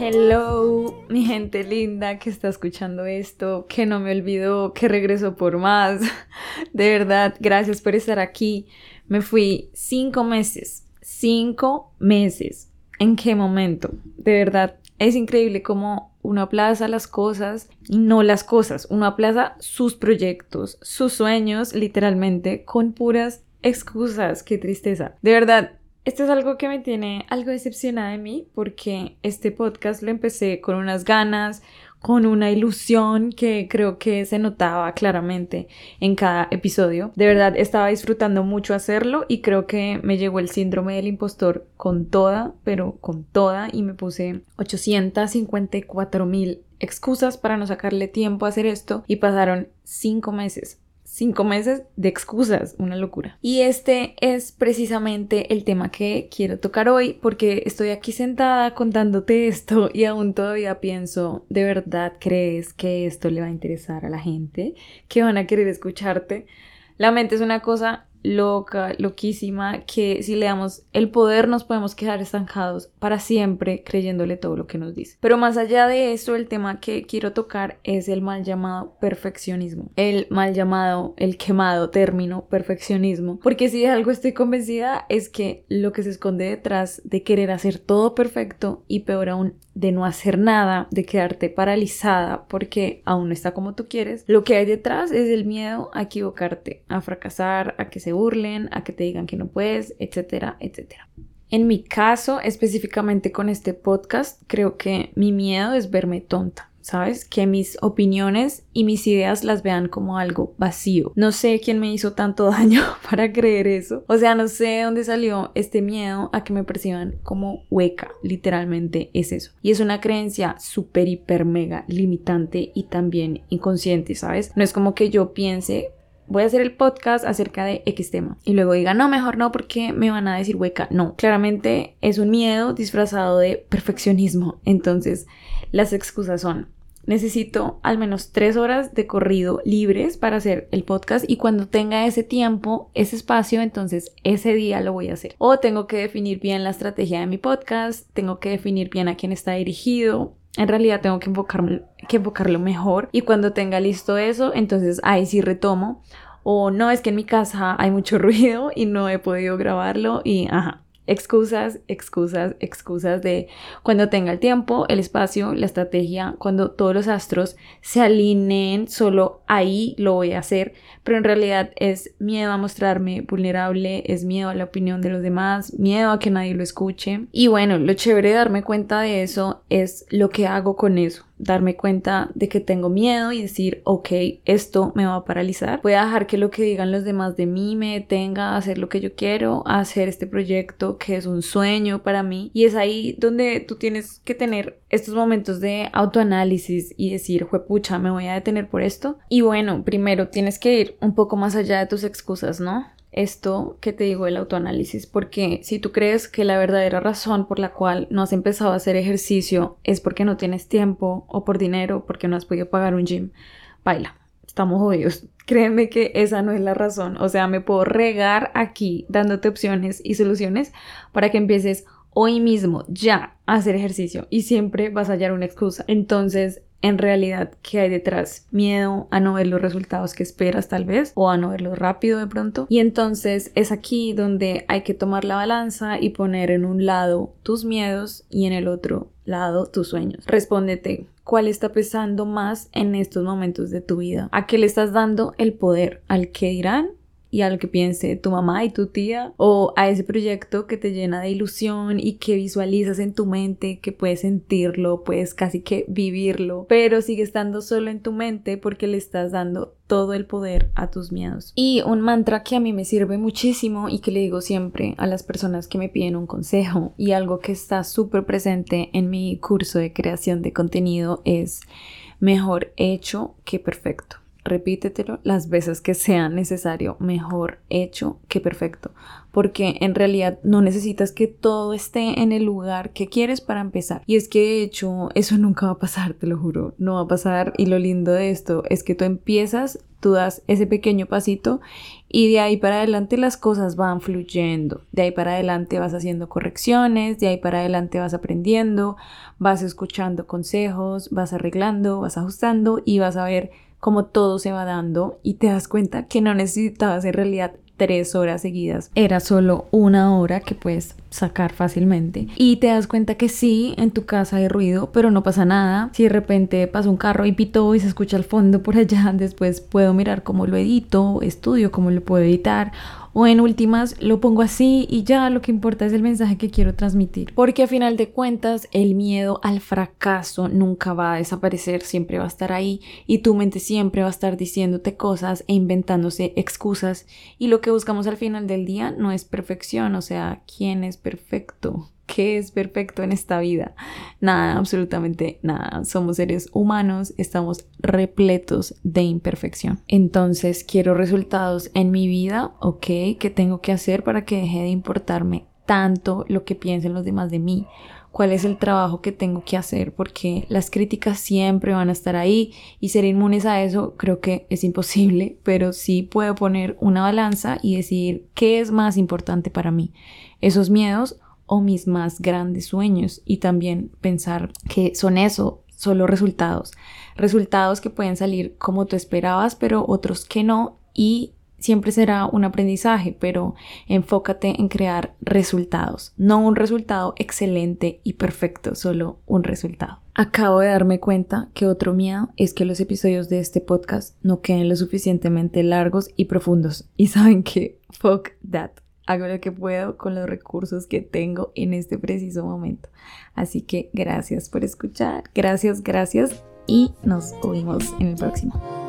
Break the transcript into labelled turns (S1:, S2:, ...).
S1: Hello, mi gente linda que está escuchando esto, que no me olvidó, que regresó por más. De verdad, gracias por estar aquí. Me fui cinco meses, cinco meses. ¿En qué momento? De verdad, es increíble cómo uno aplaza las cosas y no las cosas. Uno aplaza sus proyectos, sus sueños, literalmente, con puras excusas. Qué tristeza. De verdad, esto es algo que me tiene algo decepcionada de mí porque este podcast lo empecé con unas ganas, con una ilusión que creo que se notaba claramente en cada episodio. De verdad estaba disfrutando mucho hacerlo y creo que me llegó el síndrome del impostor con toda, pero con toda y me puse 854 mil excusas para no sacarle tiempo a hacer esto y pasaron cinco meses cinco meses de excusas, una locura. Y este es precisamente el tema que quiero tocar hoy porque estoy aquí sentada contándote esto y aún todavía pienso, ¿de verdad crees que esto le va a interesar a la gente? ¿Que van a querer escucharte? La mente es una cosa loca, loquísima, que si le damos el poder nos podemos quedar estancados para siempre creyéndole todo lo que nos dice. Pero más allá de eso, el tema que quiero tocar es el mal llamado perfeccionismo. El mal llamado, el quemado término perfeccionismo. Porque si de algo estoy convencida es que lo que se esconde detrás de querer hacer todo perfecto y peor aún de no hacer nada, de quedarte paralizada porque aún no está como tú quieres, lo que hay detrás es el miedo a equivocarte, a fracasar, a que se burlen, a que te digan que no puedes, etcétera, etcétera. En mi caso, específicamente con este podcast, creo que mi miedo es verme tonta. ¿sabes? Que mis opiniones y mis ideas las vean como algo vacío. No sé quién me hizo tanto daño para creer eso. O sea, no sé de dónde salió este miedo a que me perciban como hueca. Literalmente es eso. Y es una creencia súper, hiper, mega limitante y también inconsciente, ¿sabes? No es como que yo piense, voy a hacer el podcast acerca de X tema. Y luego diga, no, mejor no, porque me van a decir hueca. No, claramente es un miedo disfrazado de perfeccionismo. Entonces, las excusas son, necesito al menos tres horas de corrido libres para hacer el podcast y cuando tenga ese tiempo, ese espacio, entonces ese día lo voy a hacer. O tengo que definir bien la estrategia de mi podcast, tengo que definir bien a quién está dirigido. En realidad tengo que, enfocarme, que enfocarlo mejor y cuando tenga listo eso, entonces ahí sí retomo. O no, es que en mi casa hay mucho ruido y no he podido grabarlo y ajá, excusas, excusas, excusas de cuando tenga el tiempo, el espacio, la estrategia, cuando todos los astros se alineen, solo ahí lo voy a hacer, pero en realidad es miedo a mostrarme vulnerable, es miedo a la opinión de los demás, miedo a que nadie lo escuche. Y bueno, lo chévere de darme cuenta de eso es lo que hago con eso darme cuenta de que tengo miedo y decir, ok, esto me va a paralizar. Voy a dejar que lo que digan los demás de mí me detenga a hacer lo que yo quiero, a hacer este proyecto que es un sueño para mí. Y es ahí donde tú tienes que tener estos momentos de autoanálisis y decir, pucha, me voy a detener por esto. Y bueno, primero tienes que ir un poco más allá de tus excusas, ¿no? esto que te digo el autoanálisis, porque si tú crees que la verdadera razón por la cual no has empezado a hacer ejercicio es porque no tienes tiempo o por dinero, porque no has podido pagar un gym, baila, estamos jodidos. Créeme que esa no es la razón. O sea, me puedo regar aquí dándote opciones y soluciones para que empieces hoy mismo ya a hacer ejercicio y siempre vas a hallar una excusa. Entonces, en realidad qué hay detrás. Miedo a no ver los resultados que esperas tal vez o a no verlos rápido de pronto. Y entonces es aquí donde hay que tomar la balanza y poner en un lado tus miedos y en el otro lado tus sueños. Respóndete. ¿Cuál está pesando más en estos momentos de tu vida? ¿A qué le estás dando el poder? ¿Al que dirán y a lo que piense tu mamá y tu tía o a ese proyecto que te llena de ilusión y que visualizas en tu mente, que puedes sentirlo, puedes casi que vivirlo, pero sigue estando solo en tu mente porque le estás dando todo el poder a tus miedos. Y un mantra que a mí me sirve muchísimo y que le digo siempre a las personas que me piden un consejo y algo que está súper presente en mi curso de creación de contenido es mejor hecho que perfecto repítetelo las veces que sea necesario, mejor hecho que perfecto, porque en realidad no necesitas que todo esté en el lugar que quieres para empezar. Y es que de hecho eso nunca va a pasar, te lo juro, no va a pasar y lo lindo de esto es que tú empiezas, tú das ese pequeño pasito y de ahí para adelante las cosas van fluyendo. De ahí para adelante vas haciendo correcciones, de ahí para adelante vas aprendiendo, vas escuchando consejos, vas arreglando, vas ajustando y vas a ver cómo todo se va dando y te das cuenta que no necesitabas en realidad tres horas seguidas. Era solo una hora que puedes sacar fácilmente. Y te das cuenta que sí, en tu casa hay ruido, pero no pasa nada. Si de repente pasa un carro y pitó y se escucha al fondo por allá, después puedo mirar cómo lo edito, estudio cómo lo puedo editar o en últimas lo pongo así y ya lo que importa es el mensaje que quiero transmitir. Porque a final de cuentas el miedo al fracaso nunca va a desaparecer, siempre va a estar ahí y tu mente siempre va a estar diciéndote cosas e inventándose excusas y lo que buscamos al final del día no es perfección, o sea, ¿quién es perfecto? ¿Qué es perfecto en esta vida? Nada, absolutamente nada. Somos seres humanos, estamos repletos de imperfección. Entonces, quiero resultados en mi vida, ¿ok? ¿Qué tengo que hacer para que deje de importarme tanto lo que piensen los demás de mí? cuál es el trabajo que tengo que hacer, porque las críticas siempre van a estar ahí y ser inmunes a eso creo que es imposible, pero sí puedo poner una balanza y decir qué es más importante para mí, esos miedos o mis más grandes sueños y también pensar que son eso, solo resultados, resultados que pueden salir como tú esperabas, pero otros que no y siempre será un aprendizaje, pero enfócate en crear resultados, no un resultado excelente y perfecto, solo un resultado. Acabo de darme cuenta que otro miedo es que los episodios de este podcast no queden lo suficientemente largos y profundos. Y saben que, fuck that hago lo que puedo con los recursos que tengo en este preciso momento. Así que gracias por escuchar, gracias, gracias y nos oímos en el próximo.